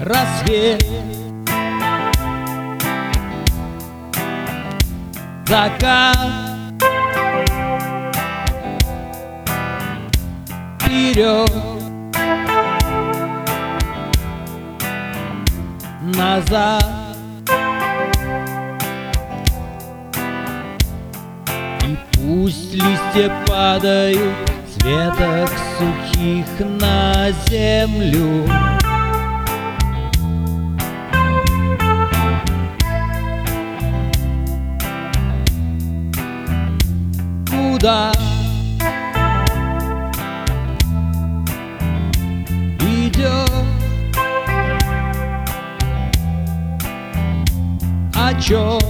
рассвет Закат Вперед Назад? И пусть листья падают с веток сухих на землю Куда идет. О чем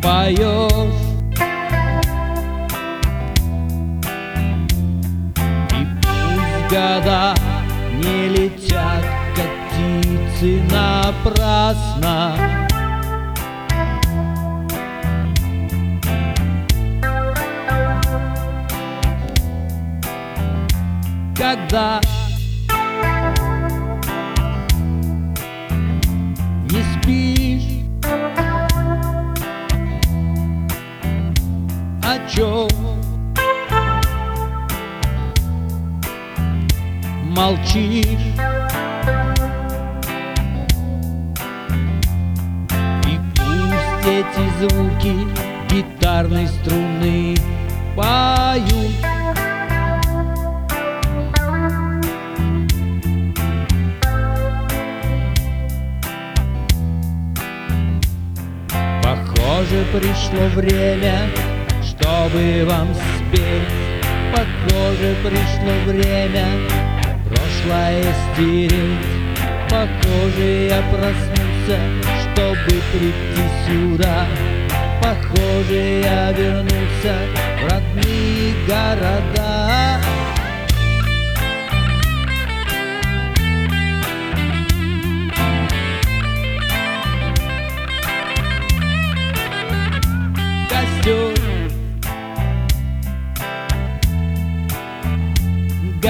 поешь И пусть года не летят, как птицы напрасно Когда не спишь. О чем молчишь. И пусть эти звуки гитарной струны поют Похоже, пришло время, чтобы вам спеть. Похоже, пришло время прошлое стереть. Похоже, я проснулся, чтобы прийти сюда. Похоже, я вернулся в родные города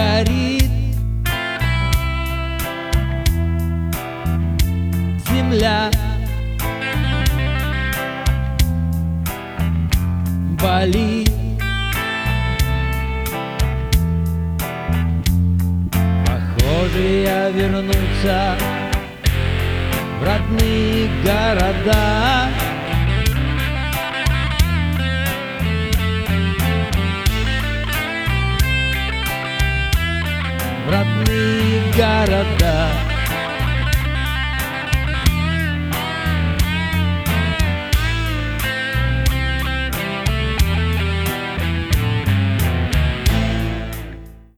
горит. Земля. Болит. Похоже, я вернулся в родные города в родные города